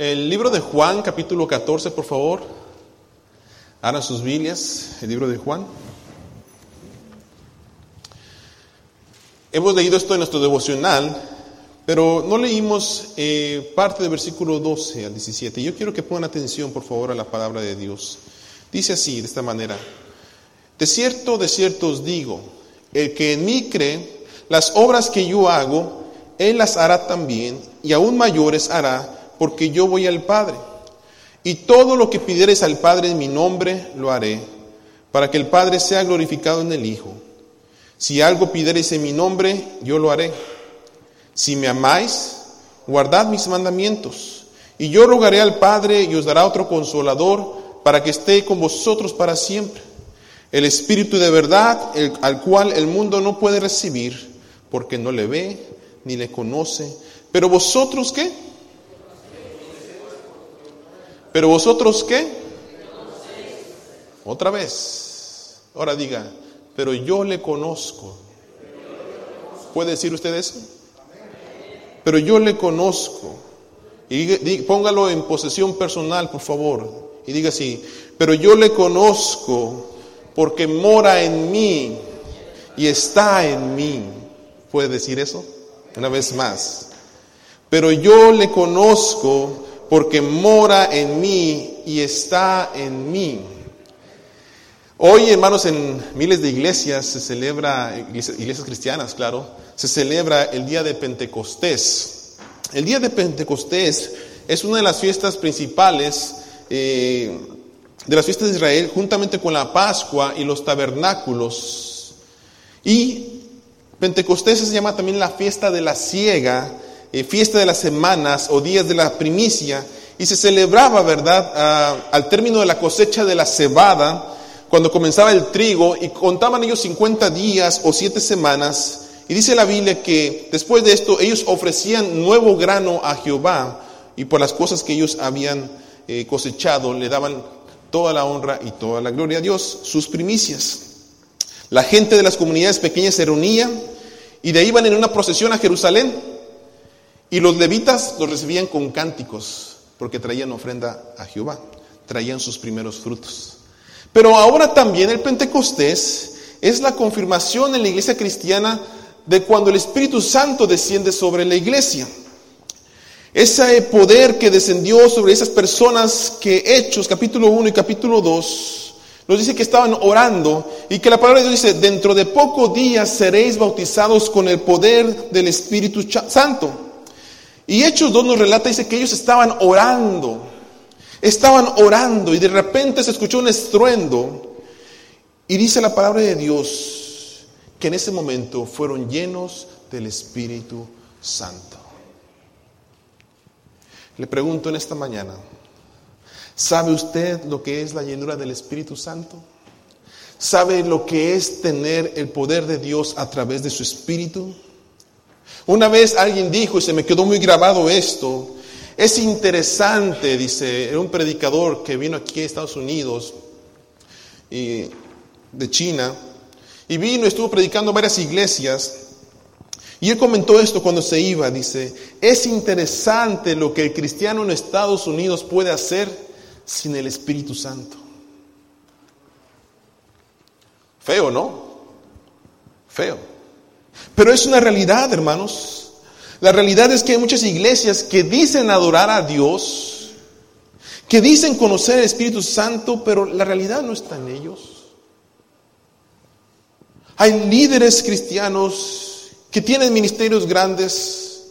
El libro de Juan, capítulo 14, por favor. Abran sus Biblias, el libro de Juan. Hemos leído esto en nuestro devocional, pero no leímos eh, parte del versículo 12 al 17. Yo quiero que pongan atención, por favor, a la palabra de Dios. Dice así, de esta manera. De cierto, de cierto os digo, el que en mí cree, las obras que yo hago, él las hará también, y aún mayores hará, porque yo voy al Padre. Y todo lo que pidiereis al Padre en mi nombre, lo haré, para que el Padre sea glorificado en el Hijo. Si algo pidiereis en mi nombre, yo lo haré. Si me amáis, guardad mis mandamientos. Y yo rogaré al Padre y os dará otro consolador para que esté con vosotros para siempre. El Espíritu de verdad, al cual el mundo no puede recibir, porque no le ve ni le conoce. Pero vosotros qué? Pero vosotros qué? Otra vez. Ahora diga, pero yo le conozco. ¿Puede decir usted eso? Pero yo le conozco. Y póngalo en posesión personal, por favor. Y diga así, pero yo le conozco porque mora en mí y está en mí. ¿Puede decir eso? Una vez más. Pero yo le conozco porque mora en mí y está en mí. Hoy, hermanos, en miles de iglesias se celebra, iglesias, cristianas, claro, se celebra el día de Pentecostés. El día de Pentecostés es una de las fiestas principales eh, de las fiestas de Israel, juntamente con la Pascua y los tabernáculos. Y Pentecostés se llama también la fiesta de la siega, eh, fiesta de las semanas o días de la primicia, y se celebraba, ¿verdad?, ah, al término de la cosecha de la cebada cuando comenzaba el trigo y contaban ellos 50 días o 7 semanas. Y dice la Biblia que después de esto ellos ofrecían nuevo grano a Jehová y por las cosas que ellos habían eh, cosechado le daban toda la honra y toda la gloria a Dios, sus primicias. La gente de las comunidades pequeñas se reunía y de ahí iban en una procesión a Jerusalén y los levitas los recibían con cánticos porque traían ofrenda a Jehová, traían sus primeros frutos. Pero ahora también el Pentecostés es la confirmación en la iglesia cristiana de cuando el Espíritu Santo desciende sobre la iglesia. Ese poder que descendió sobre esas personas que Hechos capítulo 1 y capítulo 2 nos dice que estaban orando y que la palabra de Dios dice, dentro de pocos días seréis bautizados con el poder del Espíritu Santo. Y Hechos 2 nos relata, dice que ellos estaban orando. Estaban orando y de repente se escuchó un estruendo y dice la palabra de Dios que en ese momento fueron llenos del Espíritu Santo. Le pregunto en esta mañana, ¿sabe usted lo que es la llenura del Espíritu Santo? ¿Sabe lo que es tener el poder de Dios a través de su Espíritu? Una vez alguien dijo, y se me quedó muy grabado esto, es interesante, dice, era un predicador que vino aquí a Estados Unidos, y, de China, y vino y estuvo predicando varias iglesias. Y él comentó esto cuando se iba, dice, es interesante lo que el cristiano en Estados Unidos puede hacer sin el Espíritu Santo. Feo, ¿no? Feo. Pero es una realidad, hermanos. La realidad es que hay muchas iglesias que dicen adorar a Dios, que dicen conocer el Espíritu Santo, pero la realidad no está en ellos. Hay líderes cristianos que tienen ministerios grandes,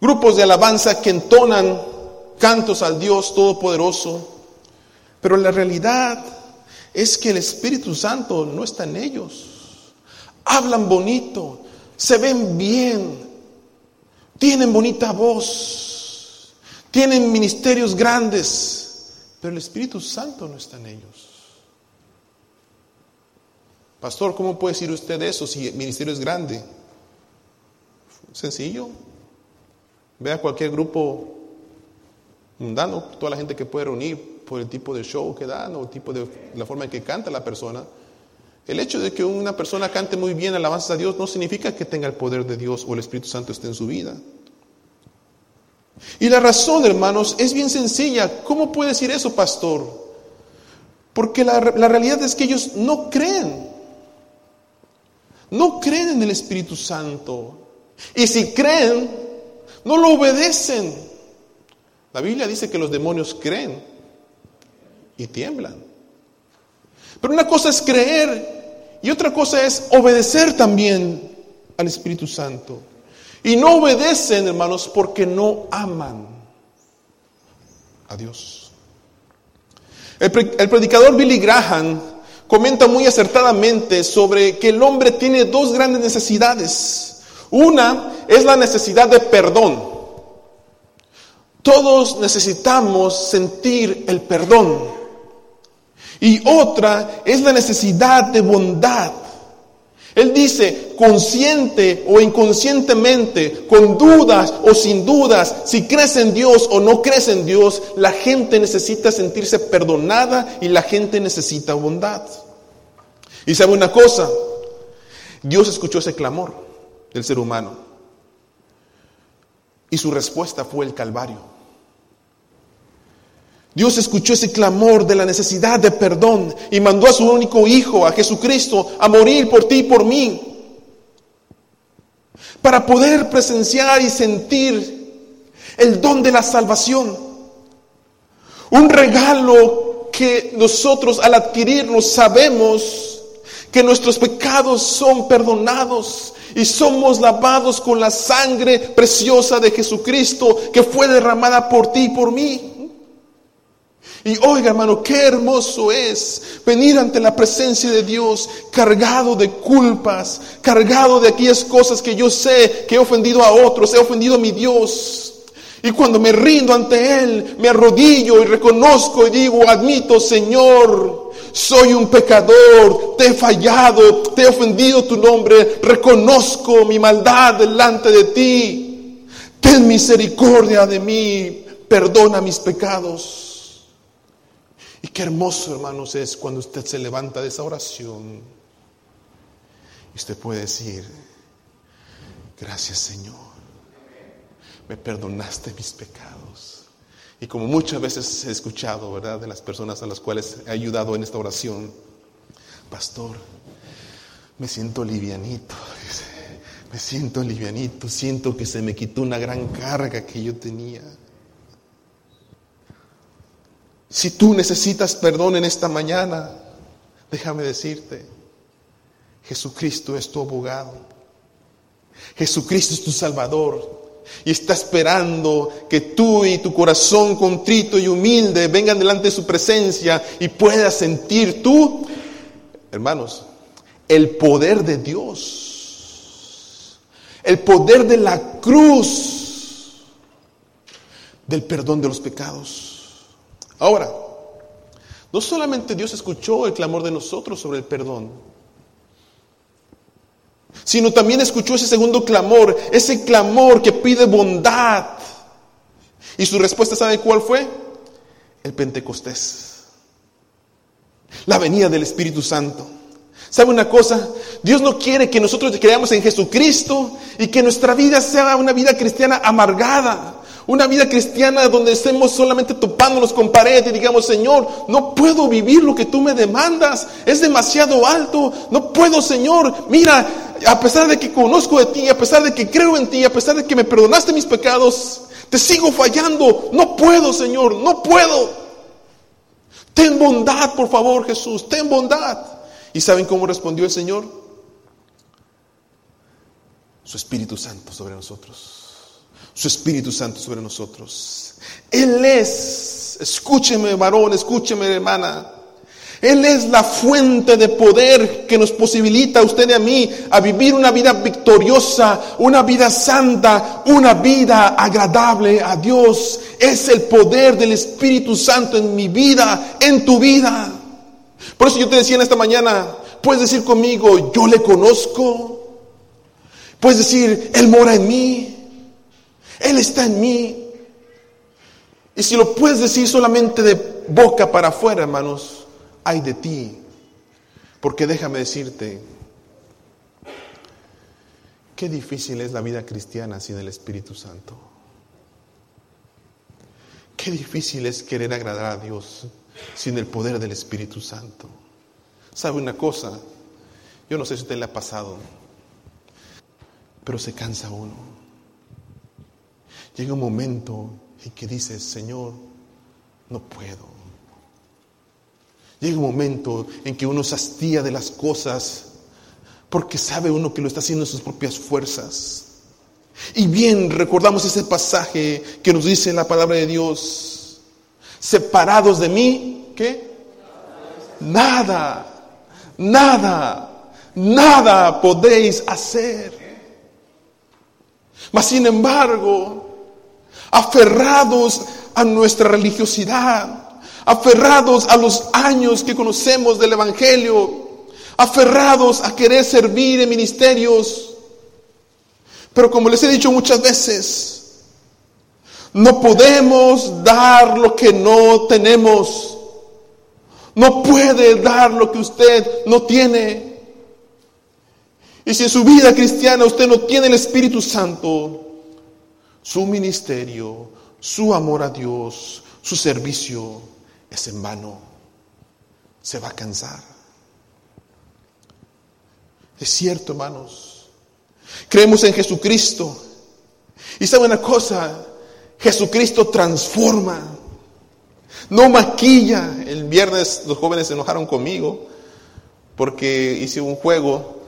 grupos de alabanza que entonan cantos al Dios Todopoderoso, pero la realidad es que el Espíritu Santo no está en ellos. Hablan bonito, se ven bien, tienen bonita voz, tienen ministerios grandes, pero el Espíritu Santo no está en ellos. Pastor, ¿cómo puede decir usted eso si el ministerio es grande? Sencillo. Vea cualquier grupo mundano, toda la gente que puede reunir por el tipo de show que dan o el tipo de la forma en que canta la persona. El hecho de que una persona cante muy bien alabanzas a Dios no significa que tenga el poder de Dios o el Espíritu Santo esté en su vida. Y la razón, hermanos, es bien sencilla. ¿Cómo puede decir eso, pastor? Porque la, la realidad es que ellos no creen. No creen en el Espíritu Santo. Y si creen, no lo obedecen. La Biblia dice que los demonios creen y tiemblan. Pero una cosa es creer y otra cosa es obedecer también al Espíritu Santo. Y no obedecen, hermanos, porque no aman a Dios. El, predicador Billy Graham comenta muy acertadamente sobre que el hombre tiene dos grandes necesidades. Una es la necesidad de perdón. Todos necesitamos sentir el perdón. Y otra es la necesidad de bondad. Él dice, consciente o inconscientemente, con dudas o sin dudas, si crees en Dios o no crees en Dios, la gente necesita sentirse perdonada y la gente necesita bondad. Y sabe una cosa, Dios escuchó ese clamor del ser humano y su respuesta fue el Calvario. Dios escuchó ese clamor de la necesidad de perdón y mandó a su único Hijo, a Jesucristo, a morir por ti y por mí. Para poder presenciar y sentir el don de la salvación. Un regalo que nosotros al adquirirlo sabemos que nuestros pecados son perdonados y somos lavados con la sangre preciosa de Jesucristo que fue derramada por ti y por mí. Y oiga hermano, qué hermoso es venir ante la presencia de Dios cargado de culpas, cargado de aquellas cosas que yo sé que he ofendido a otros, he ofendido a mi Dios. Y cuando me rindo ante Él, me arrodillo y reconozco y digo, admito, Señor, soy un pecador, te he fallado, te he ofendido tu nombre, reconozco mi maldad delante de ti. Ten misericordia de mí, perdona mis pecados. Y qué hermoso, hermanos, es cuando usted se levanta de esa oración y usted puede decir, gracias Señor, me perdonaste mis pecados. Y como muchas veces he escuchado, ¿verdad?, de las personas a las cuales he ayudado en esta oración, pastor, me siento livianito, me siento livianito, siento que se me quitó una gran carga que yo tenía. Si tú necesitas perdón en esta mañana, déjame decirte, Jesucristo es tu abogado. Jesucristo es tu Salvador. Y está esperando que tú y tu corazón contrito y humilde vengan delante de su presencia y puedas sentir tú, hermanos, el poder de Dios. El poder de la cruz del perdón de los pecados. Ahora, no solamente Dios escuchó el clamor de nosotros sobre el perdón, sino también escuchó ese segundo clamor, ese clamor que pide bondad. Y su respuesta, ¿sabe cuál fue? El Pentecostés. La venida del Espíritu Santo. ¿Sabe una cosa? Dios no quiere que nosotros creamos en Jesucristo y que nuestra vida sea una vida cristiana amargada. Una vida cristiana donde estemos solamente topándonos con pared y digamos, Señor, no puedo vivir lo que tú me demandas, es demasiado alto, no puedo, Señor, mira, a pesar de que conozco de ti, a pesar de que creo en ti, a pesar de que me perdonaste mis pecados, te sigo fallando, no puedo, Señor, no puedo. Ten bondad, por favor, Jesús, ten bondad. ¿Y saben cómo respondió el Señor? Su Espíritu Santo sobre nosotros su Espíritu Santo sobre nosotros. Él es, escúcheme varón, escúcheme hermana, Él es la fuente de poder que nos posibilita a usted y a mí a vivir una vida victoriosa, una vida santa, una vida agradable a Dios. Es el poder del Espíritu Santo en mi vida, en tu vida. Por eso yo te decía en esta mañana, puedes decir conmigo, yo le conozco. Puedes decir, Él mora en mí. Él está en mí. Y si lo puedes decir solamente de boca para afuera, hermanos, hay de ti. Porque déjame decirte, qué difícil es la vida cristiana sin el Espíritu Santo. Qué difícil es querer agradar a Dios sin el poder del Espíritu Santo. ¿Sabe una cosa? Yo no sé si usted le ha pasado, pero se cansa uno. Llega un momento en que dice, Señor, no puedo. Llega un momento en que uno se hastía de las cosas porque sabe uno que lo está haciendo en sus propias fuerzas. Y bien recordamos ese pasaje que nos dice la palabra de Dios, separados de mí, ¿qué? Nada, nada, nada podéis hacer. Mas sin embargo, aferrados a nuestra religiosidad, aferrados a los años que conocemos del Evangelio, aferrados a querer servir en ministerios. Pero como les he dicho muchas veces, no podemos dar lo que no tenemos. No puede dar lo que usted no tiene. Y si en su vida cristiana usted no tiene el Espíritu Santo, su ministerio, su amor a Dios, su servicio es en vano. Se va a cansar. Es cierto, hermanos. Creemos en Jesucristo. Y sabe una cosa, Jesucristo transforma, no maquilla. El viernes los jóvenes se enojaron conmigo porque hice un juego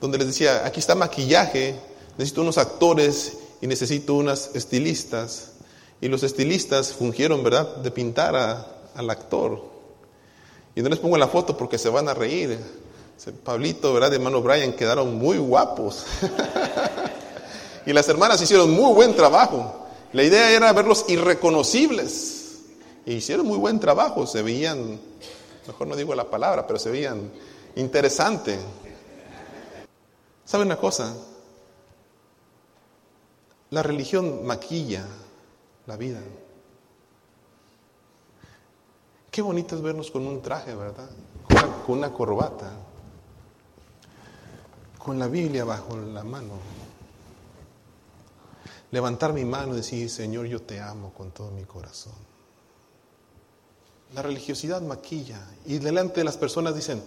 donde les decía, aquí está maquillaje, necesito unos actores y necesito unas estilistas. Y los estilistas fungieron, ¿verdad?, de pintar al actor. Y no les pongo la foto porque se van a reír. Pablito, ¿verdad? De hermano Brian quedaron muy guapos. y las hermanas hicieron muy buen trabajo. La idea era verlos irreconocibles. Y hicieron muy buen trabajo. Se veían, mejor no digo la palabra, pero se veían interesante. ¿Saben una cosa? La religión maquilla la vida. Qué bonito es vernos con un traje, ¿verdad? Con una, corbata con la Biblia bajo la mano. Levantar mi mano y decir, Señor, yo te amo con todo mi corazón. La religiosidad maquilla y delante de las personas dicen,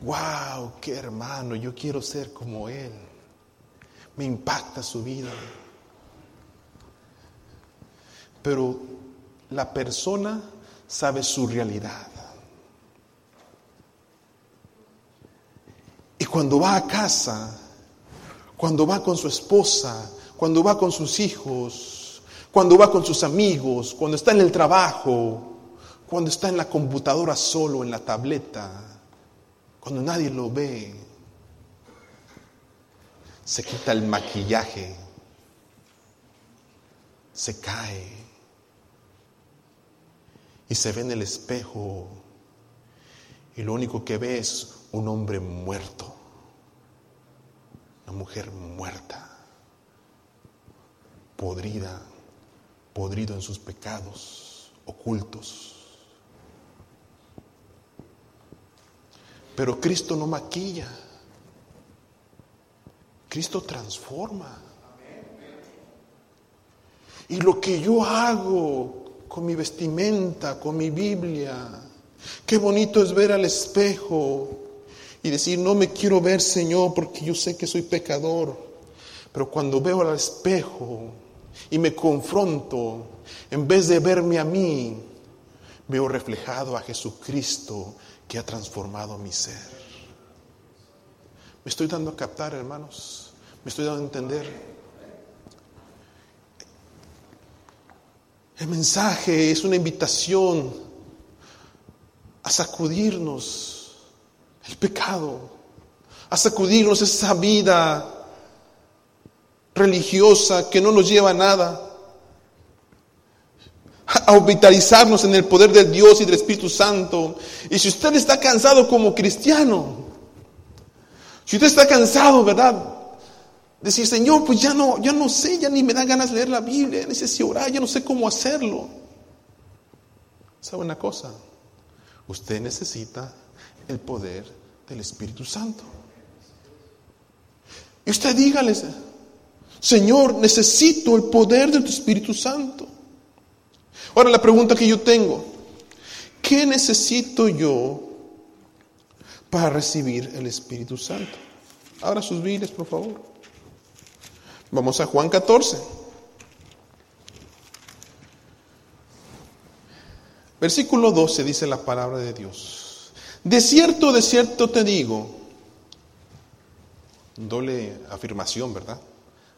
wow, qué hermano, yo quiero ser como él. Me impacta su vida. Pero la persona sabe su realidad. Y cuando va a casa, cuando va con su esposa, cuando va con sus hijos, cuando va con sus amigos, cuando está en el trabajo, cuando está en la computadora solo, en la tableta, cuando nadie lo ve, se quita el maquillaje, se cae y se ve en el espejo y lo único que ve es un hombre muerto, una mujer muerta, podrida, podrido en sus pecados ocultos. Pero Cristo no maquilla, Cristo transforma. Y lo que yo hago con mi vestimenta, con mi Biblia, qué bonito es ver al espejo y decir, no me quiero ver, Señor, porque yo sé que soy pecador. Pero cuando veo al espejo y me confronto, en vez de verme a mí, veo reflejado a Jesucristo que ha transformado mi ser. ¿Me estoy dando a captar, hermanos? ¿Me estoy dando a entender? El mensaje es una invitación a sacudirnos el pecado, a sacudirnos esa vida religiosa que no nos lleva a nada, a vitalizarnos en el poder de Dios y del Espíritu Santo. Y si usted está cansado como cristiano, si usted está cansado, ¿verdad? Decir, Señor, pues ya no, ya no sé, ya ni me da ganas leer la Biblia, necesito orar, ya no sé cómo hacerlo. ¿Sabe una cosa? Usted necesita el poder del Espíritu Santo. Y usted dígale, Señor, necesito el poder de tu Espíritu Santo. Ahora la pregunta que yo tengo, ¿qué necesito yo para recibir el Espíritu Santo? Ahora sus Biblias, por favor. Vamos a Juan 14. Versículo 12 dice la palabra de Dios. De cierto, de cierto te digo, doble afirmación, ¿verdad?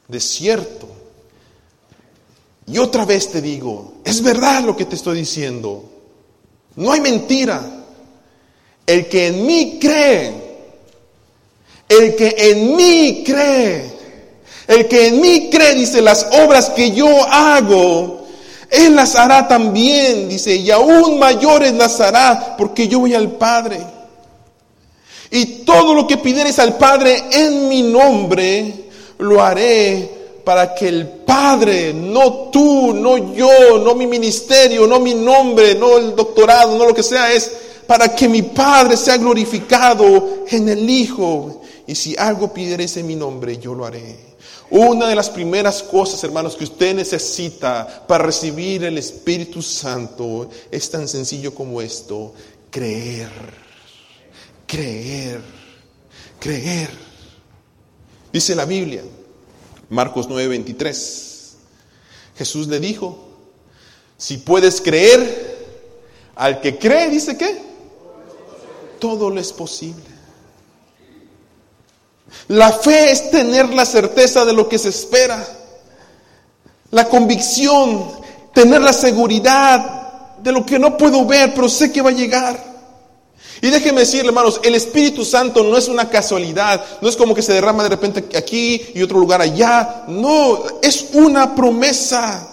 De cierto. Y otra vez te digo, es verdad lo que te estoy diciendo. No hay mentira. El que en mí cree, el que en mí cree, el que en mí cree, dice, las obras que yo hago, Él las hará también, dice, y aún mayores las hará, porque yo voy al Padre. Y todo lo que pidieres al Padre en mi nombre, lo haré para que el Padre, no tú, no yo, no mi ministerio, no mi nombre, no el doctorado, no lo que sea, es para que mi Padre sea glorificado en el Hijo. Y si algo pidieres en mi nombre, yo lo haré. Una de las primeras cosas, hermanos, que usted necesita para recibir el Espíritu Santo es tan sencillo como esto, creer, creer, creer. Dice la Biblia, Marcos 9:23, Jesús le dijo, si puedes creer, al que cree, dice que, todo le es posible. La fe es tener la certeza de lo que se espera. La convicción, tener la seguridad de lo que no puedo ver, pero sé que va a llegar. Y déjenme decirle, hermanos, el Espíritu Santo no es una casualidad, no es como que se derrama de repente aquí y otro lugar allá. No, es una promesa.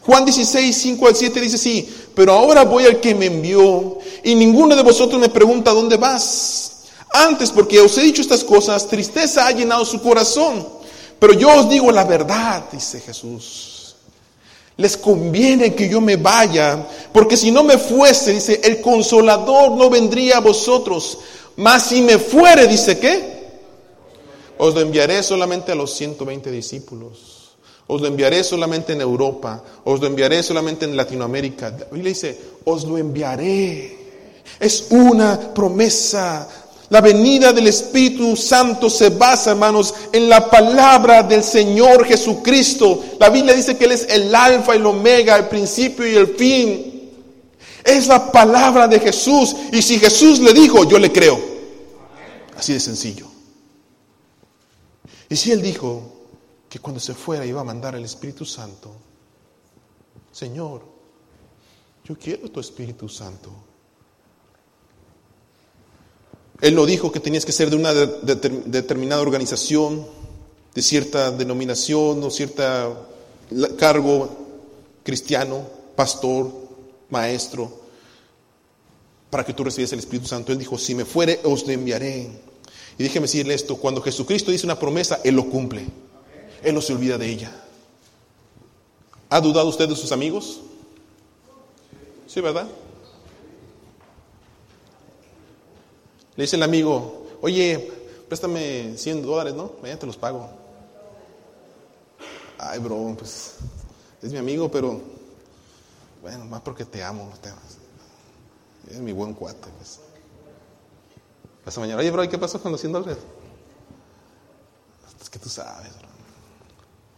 Juan 16, 5 al 7 dice sí, pero ahora voy al que me envió y ninguno de vosotros me pregunta dónde vas. Antes, porque os he dicho estas cosas, tristeza ha llenado su corazón. Pero yo os digo la verdad, dice Jesús. Les conviene que yo me vaya, porque si no me fuese, dice, el consolador no vendría a vosotros. Mas si me fuere, dice que, os lo enviaré solamente a los 120 discípulos. Os lo enviaré solamente en Europa. Os lo enviaré solamente en Latinoamérica. La Biblia dice, os lo enviaré. Es una promesa la venida del Espíritu Santo se basa, hermanos, en la palabra del Señor Jesucristo. La Biblia dice que Él es el alfa y el omega, el principio y el fin. Es la palabra de Jesús. Y si Jesús le dijo, yo le creo. Así de sencillo. Y si Él dijo que cuando se fuera iba a mandar el Espíritu Santo, Señor, yo quiero tu Espíritu Santo. Él no dijo que tenías que ser de una determinada organización, de cierta denominación o cierto cargo cristiano, pastor, maestro, para que tú recibas el Espíritu Santo. Él dijo, si me fuere, os le enviaré. Y déjeme decirle esto, cuando Jesucristo dice una promesa, Él lo cumple. Él no se olvida de ella. ¿Ha dudado usted de sus amigos? Sí, ¿verdad? Le dice el amigo, oye, préstame 100 dólares, ¿no? Mañana te los pago. Ay, bro, pues es mi amigo, pero bueno, más porque te amo. es mi buen cuate. Pues. Pasa mañana, oye, bro, ¿y qué pasó con los 100 dólares? Es que tú sabes, bro.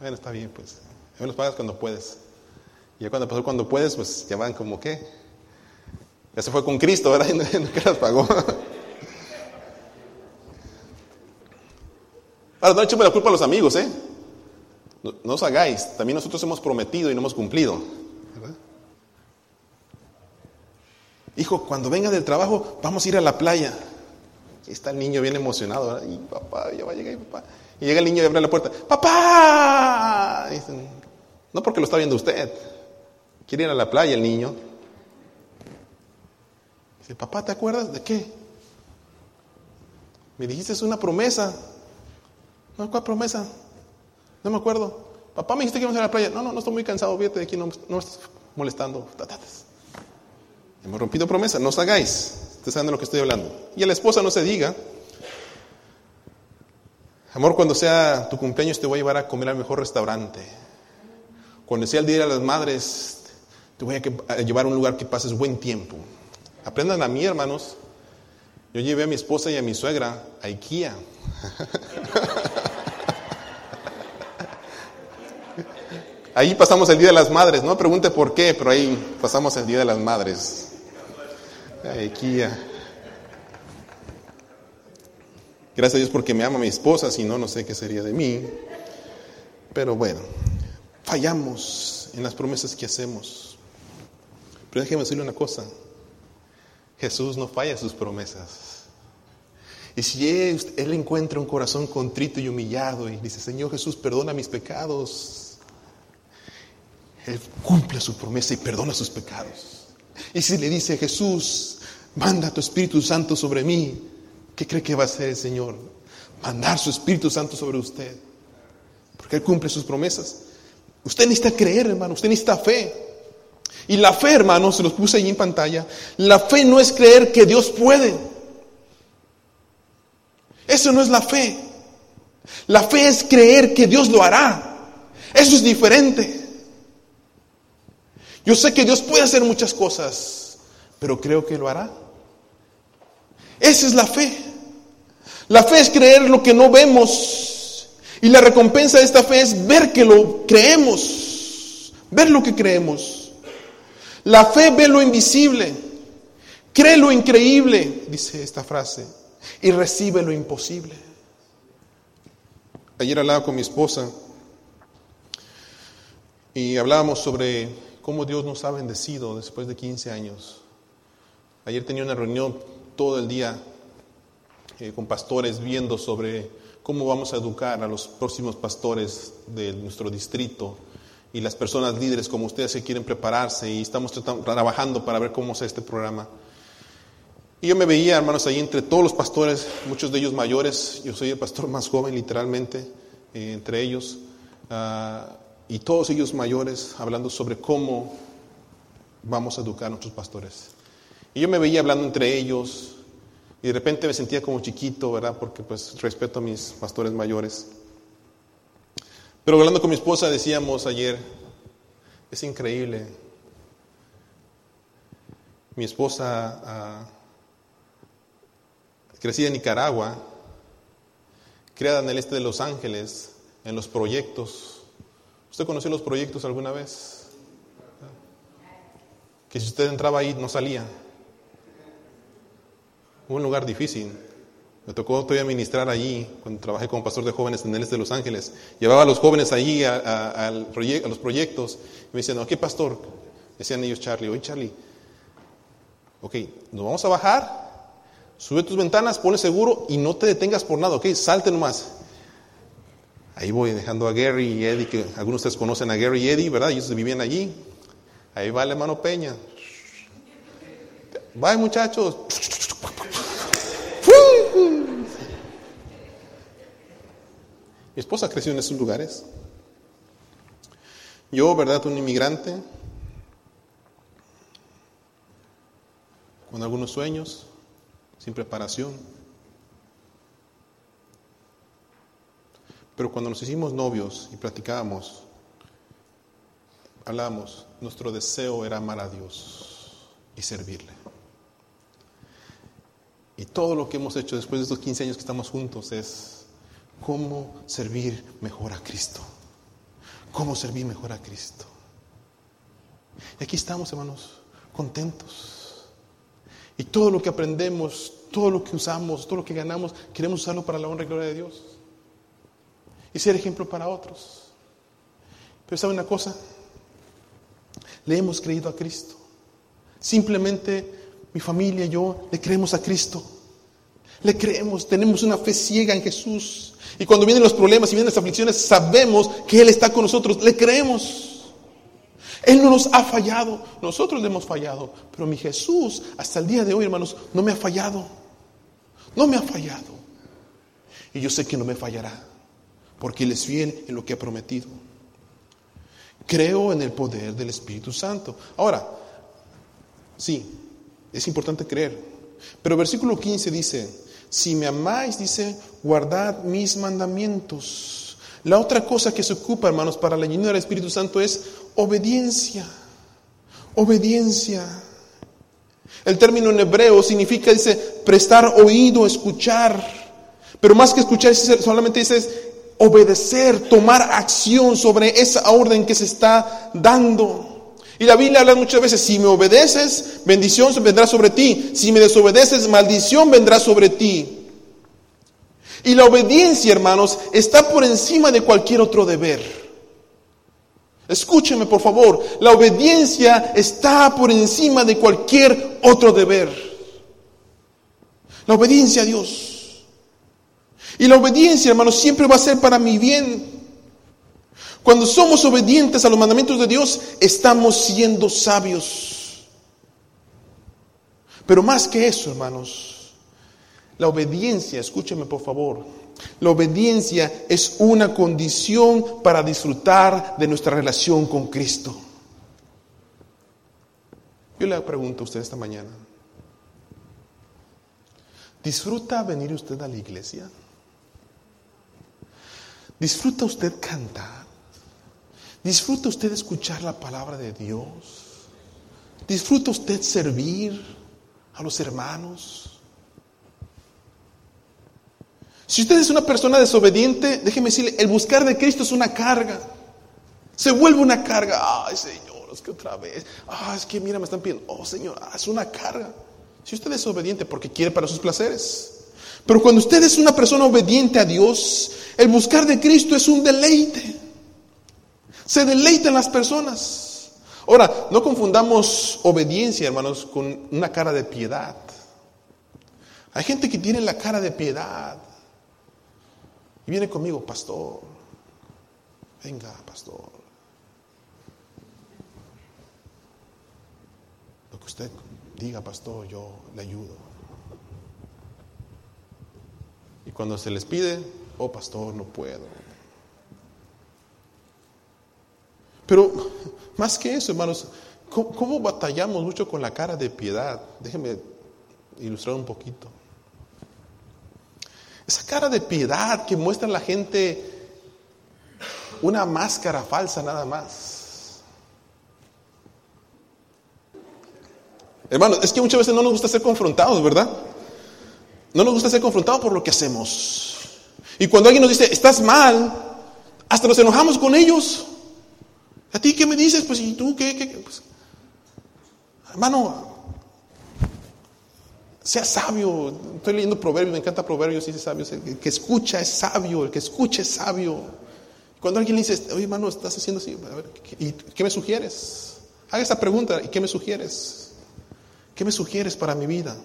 Bueno, está bien, pues. Me los pagas cuando puedes. Y ya cuando pasó cuando puedes, pues ya van como que. Ya se fue con Cristo, ¿verdad? Y que las pagó. Ahora, no echemos la culpa a los amigos, ¿eh? No, os hagáis. También nosotros hemos prometido y no hemos cumplido. Hijo, cuando venga del trabajo, vamos a ir a la playa. Está el niño bien emocionado, ¿verdad? Y papá, ya va a llegar, papá. Y llega el niño y abre la puerta. ¡Papá! no porque lo está viendo usted. Quiere ir a la playa el niño. Dice, papá, ¿te acuerdas de qué? Me dijiste es una promesa. No, ¿cuál promesa? No me acuerdo. Papá me dijiste que íbamos a ir a la playa. No, no, no estoy muy cansado. Fíjate de aquí, no, no me estás molestando. Hemos rompido promesa. No os hagáis. Ustedes saben de lo que estoy hablando. Y a la esposa no se diga. Amor, cuando sea tu cumpleaños te voy a llevar a comer al mejor restaurante. Cuando sea el día de las madres, Te voy a llevar a un lugar que pases buen tiempo. Aprendan a mí, hermanos. Yo llevé a mi esposa y a mi suegra a IKEA. Ahí pasamos el Día de las Madres, no pregunte por qué, pero ahí pasamos el Día de las Madres. A IKEA. Gracias a Dios porque me ama mi esposa, si no, no sé qué sería de mí. Pero bueno, fallamos en las promesas que hacemos. Pero déjeme decirle una cosa, Jesús no falla sus promesas. Y si él, encuentra un corazón contrito y humillado y dice, Señor Jesús, perdona mis pecados, Él cumple su promesa y perdona sus pecados. Y si le dice, Jesús, manda tu Espíritu Santo sobre mí, ¿qué cree que va a hacer el Señor? Mandar su Espíritu Santo sobre usted. Porque Él cumple sus promesas. Usted necesita creer, hermano, usted necesita fe. Y la fe, hermano, se los puse ahí en pantalla, la fe no es creer que Dios puede. Eso no es la fe. La fe es creer que Dios lo hará. Eso es diferente. Yo sé que Dios puede hacer muchas cosas, pero creo que lo hará. Esa es la fe. La fe es creer lo que no vemos. Y la recompensa de esta fe es ver que lo creemos. Ver lo que creemos. La fe ve lo invisible, cree lo increíble, dice esta frase, y recibe lo imposible. Ayer hablaba con mi esposa y hablábamos sobre cómo Dios nos ha bendecido después de 15 años. Ayer tenía una reunión todo el día eh, con pastores viendo sobre cómo vamos a educar a los próximos pastores de nuestro distrito y las personas líderes como ustedes que quieren prepararse y estamos trabajando para ver cómo es este programa. Y yo me veía, hermanos, ahí entre todos los pastores, muchos de ellos mayores, yo soy el pastor más joven literalmente, eh, entre ellos, ah, y todos ellos mayores hablando sobre cómo vamos a educar a nuestros pastores. Y yo me veía hablando entre ellos y de repente me sentía como chiquito, ¿verdad? Porque pues respeto a mis pastores mayores. Pero hablando con mi esposa decíamos ayer, es increíble. Mi esposa, uh, crecida en Nicaragua, criada en el este de Los Ángeles, en los proyectos. ¿Usted conoció los proyectos alguna vez? Que si usted entraba ahí no salía. Un lugar difícil. Me tocó todavía ministrar allí, cuando trabajé como pastor de jóvenes en el este de Los Ángeles. Llevaba a los jóvenes allí a, los proyectos. Y me decían, ¿qué pastor? Decían ellos, Charlie, oye Charlie, ok, nos vamos a bajar, sube tus ventanas, pone seguro y no te detengas por nada, ok, salte nomás. Ahí voy dejando a Gary y Eddie, que algunos de ustedes conocen a Gary y Eddie, ¿verdad? Ellos vivían allí. Ahí va el hermano Peña. Bye muchachos. Mi esposa creció en esos lugares. Yo, ¿verdad? Un inmigrante, con algunos sueños, sin preparación. Pero cuando nos hicimos novios y platicábamos, hablamos, nuestro deseo era amar a Dios y servirle. Y todo lo que hemos hecho después de estos 15 años que estamos juntos es cómo servir mejor a Cristo. Cómo servir mejor a Cristo. Y aquí estamos, hermanos, contentos. Y todo lo que aprendemos, todo lo que usamos, todo lo que ganamos, queremos usarlo para la honra y gloria de Dios. Y ser ejemplo para otros. Pero ¿sabe una cosa? Le hemos creído a Cristo. Simplemente mi familia y yo le creemos a Cristo. Le creemos, tenemos una fe ciega en Jesús. Y cuando vienen los problemas y vienen las aflicciones, sabemos que Él está con nosotros. Le creemos. Él no nos ha fallado, nosotros le hemos fallado. Pero mi Jesús, hasta el día de hoy, hermanos, no me ha fallado. No me ha fallado. Y yo sé que no me fallará, porque Él es fiel en lo que ha prometido. Creo en el poder del Espíritu Santo. Ahora, sí, es importante creer. Pero versículo 15 dice, si me amáis, dice, guardad mis mandamientos. La otra cosa que se ocupa, hermanos, para la llenura del Espíritu Santo es obediencia. Obediencia. El término en hebreo significa, dice, prestar oído, escuchar. Pero más que escuchar, solamente dice obedecer, tomar acción sobre esa orden que se está dando. Y la Biblia habla muchas veces, si me obedeces, bendición vendrá sobre ti. Si me desobedeces, maldición vendrá sobre ti. Y la obediencia, hermanos, está por encima de cualquier otro deber. Escúcheme, por favor, la obediencia está por encima de cualquier otro deber. La obediencia a Dios. Y la obediencia, hermanos, siempre va a ser para mi bien. Cuando somos obedientes a los mandamientos de Dios, estamos siendo sabios. Pero más que eso, hermanos, la obediencia, escúcheme por favor, la obediencia es una condición para disfrutar de nuestra relación con Cristo. Yo le pregunto a usted esta mañana, ¿disfruta venir usted a la iglesia? ¿Disfruta usted cantar? ¿Disfruta usted escuchar la palabra de Dios? ¿Disfruta usted servir a los hermanos? Si usted es una persona desobediente, déjeme decirle, el buscar de Cristo es una carga. Se vuelve una carga. Ay, Señor, es que otra vez. Ah, es que mira, me están pidiendo. Oh, Señor, ah, es una carga. Si usted es obediente porque quiere para sus placeres. Pero cuando usted es una persona obediente a Dios, el buscar de Cristo es un deleite. Se deleita en las personas. Ahora, no confundamos obediencia, hermanos, con una cara de piedad. Hay gente que tiene la cara de piedad. Y viene conmigo, pastor. Venga, pastor. Lo que usted diga, pastor, yo le ayudo. Y cuando se les pide, oh, pastor, no puedo. Pero más que eso, hermanos, ¿cómo, ¿cómo, batallamos mucho con la cara de piedad? Déjenme ilustrar un poquito. Esa cara de piedad que muestra la gente una máscara falsa nada más. Hermano, es que muchas veces no nos gusta ser confrontados, ¿verdad? No nos gusta ser confrontados por lo que hacemos. Y cuando alguien nos dice, estás mal, hasta nos enojamos con ellos. ¿A ti qué me dices? Pues, ¿y tú qué? qué? Pues, hermano, sea sabio. Estoy leyendo proverbios, me encanta proverbios, dice sabio. El que escucha es sabio, el que escucha es sabio. Cuando alguien le dice, oye hermano, estás haciendo así, a ver, ¿y qué me sugieres? Haga esa pregunta, ¿y qué me sugieres? ¿Qué me sugieres para mi vida?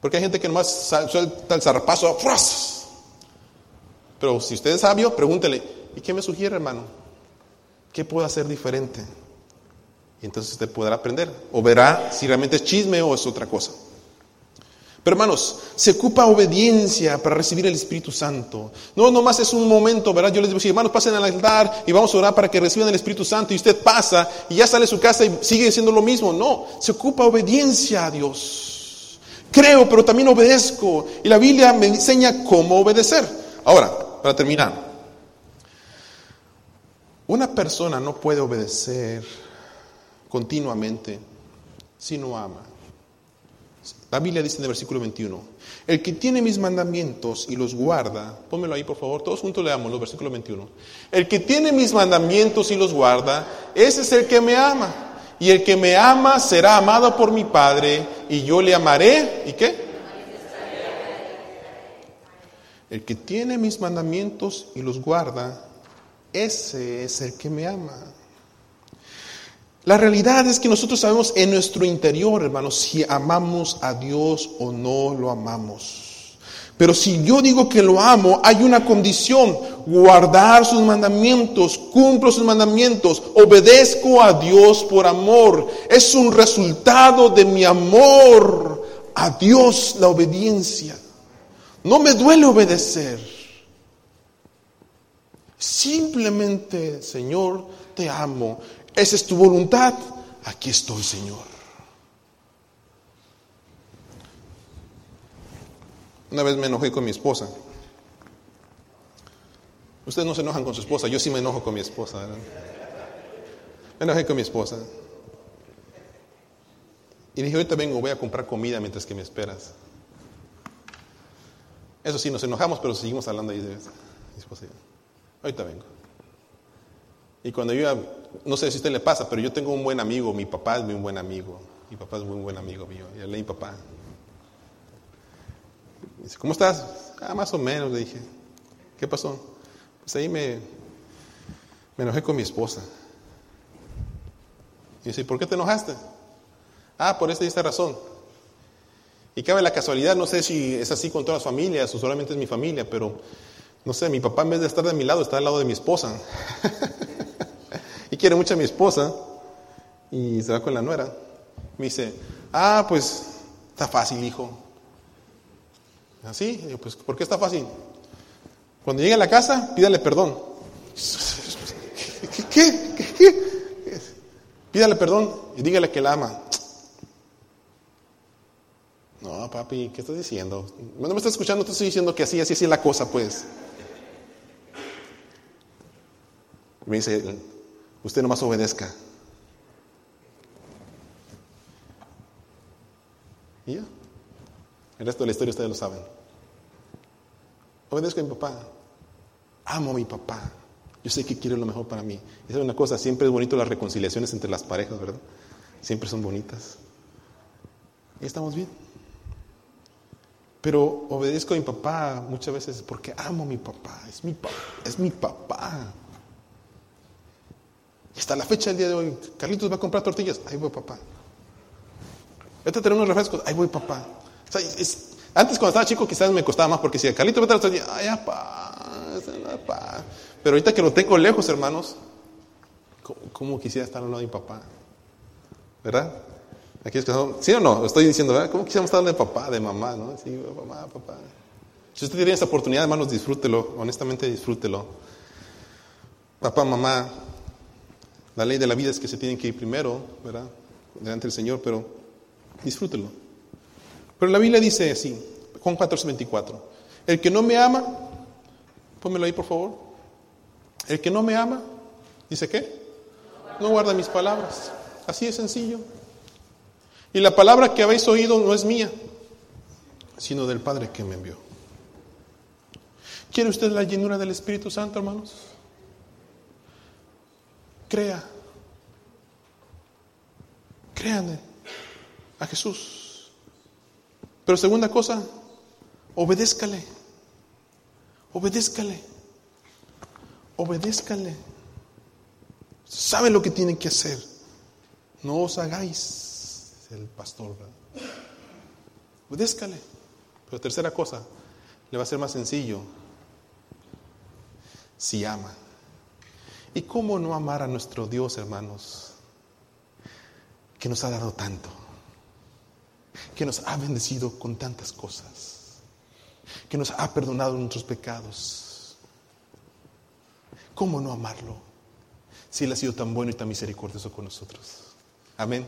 Porque hay gente que nomás suelta el zarpazo, pero si usted es sabio, pregúntele, ¿y qué me sugiere, hermano? ¿Qué puedo hacer diferente? Y entonces usted podrá aprender o verá si realmente es chisme o es otra cosa. Pero hermanos, se ocupa obediencia para recibir el Espíritu Santo. No, nomás es un momento, ¿verdad? Yo les digo, hermanos, pasen al altar y vamos a orar para que reciban el Espíritu Santo. Y usted pasa y ya sale de su casa y sigue siendo lo mismo. No, se ocupa obediencia a Dios. Creo, pero también obedezco. Y la Biblia me enseña cómo obedecer. Ahora, para terminar. Una persona no puede obedecer continuamente si no ama. La Biblia dice en el versículo 21, el que tiene mis mandamientos y los guarda, pónmelo ahí por favor, todos juntos leamos los versículos 21. El que tiene mis mandamientos y los guarda, ese es el que me ama. Y el que me ama será amado por mi Padre y yo le amaré. ¿Y qué? El que tiene mis mandamientos y los guarda, ese es el que me ama. La realidad es que nosotros sabemos en nuestro interior, hermanos, si amamos a Dios o no lo amamos. Pero si yo digo que lo amo, hay una condición, guardar sus mandamientos, cumplo sus mandamientos, obedezco a Dios por amor. Es un resultado de mi amor a Dios la obediencia. No me duele obedecer. Simplemente, Señor, te amo esa es tu voluntad. Aquí estoy, Señor. Una vez me enojé con mi esposa. Ustedes no se enojan con su esposa, yo sí me enojo con mi esposa. Me enojé con mi esposa. Y dije, ahorita vengo, voy a comprar comida mientras que me esperas. Eso sí, nos enojamos, pero seguimos hablando ahí mi esposa. Ahorita vengo. Y cuando yo, no sé si a usted le pasa, pero yo tengo un buen amigo, mi papá es muy buen amigo. Mi papá es muy buen amigo mío. Y hablé a mi papá. Dice, ¿cómo estás? Ah, más o menos, le dije. ¿Qué pasó? Pues ahí me, me enojé con mi esposa. Y dice, ¿por qué te enojaste? Ah, por esta y esta razón. Y cabe la casualidad, no sé si es así con todas las familias o solamente es mi familia, pero no sé, mi papá en vez de estar de mi lado está al lado de mi esposa. y quiere mucho a mi esposa y se va con la nuera. Me dice, ah, pues está fácil, hijo. ¿Así? pues, ¿por qué está fácil? Cuando llegue a la casa, pídale perdón. ¿Qué? ¿Qué? ¿Qué? Pídale perdón y dígale que la ama. No, papi, ¿qué estás diciendo? No me estás escuchando, te estoy diciendo que así, así, así es la cosa, pues. me dice, usted nomás obedezca. Y ya. El resto de la historia ustedes lo saben. Obedezco a mi papá. Amo a mi papá. Yo sé que quiere lo mejor para mí. Y es una cosa, siempre es bonito las reconciliaciones entre las parejas, ¿verdad? Siempre son bonitas. Y estamos bien. Pero obedezco a mi papá muchas veces porque amo a mi papá. Es mi, es mi papá. Y hasta la fecha del día de hoy, Carlitos va a comprar tortillas. Ahí voy, papá. Vete a tener unos refrescos. Ahí voy, papá. Antes cuando estaba chico quizás me costaba más porque si Carlitos va a. Ay, papá. Pero ahorita que lo tengo lejos, hermanos, ¿cómo, quisiera estar al lado de mi papá? ¿Verdad? Aquí es que ¿Sí o no? Estoy diciendo, ¿verdad? ¿Cómo quisiéramos estar de papá, de mamá, no? Sí, mamá, papá. Si usted tiene esa oportunidad, hermanos, disfrútelo. Honestamente, disfrútelo. Papá, mamá, la ley de la vida es que se tienen que ir primero, ¿verdad? Delante del Señor, pero disfrútelo. Pero la Biblia dice así, Juan 14, 24. El que no me ama, pónmelo ahí por favor. El que no me ama, dice qué? No guarda mis palabras. Así de sencillo. Y la palabra que habéis oído no es mía, sino del Padre que me envió. ¿Quiere usted la llenura del Espíritu Santo, hermanos? Crea. Créanle a Jesús. Pero segunda cosa, obedézcale. Obedézcale. Obedézcale. Sabe lo que tiene que hacer. No os hagáis el pastor. Obedézcale. Pero tercera cosa, le va a ser más sencillo si ama. ¿Y cómo no amar a nuestro Dios, hermanos? Que nos ha dado tanto, que nos ha bendecido con tantas cosas, que nos ha perdonado nuestros pecados. ¿Cómo no amarlo si Él ha sido tan bueno y tan misericordioso con nosotros? Amén.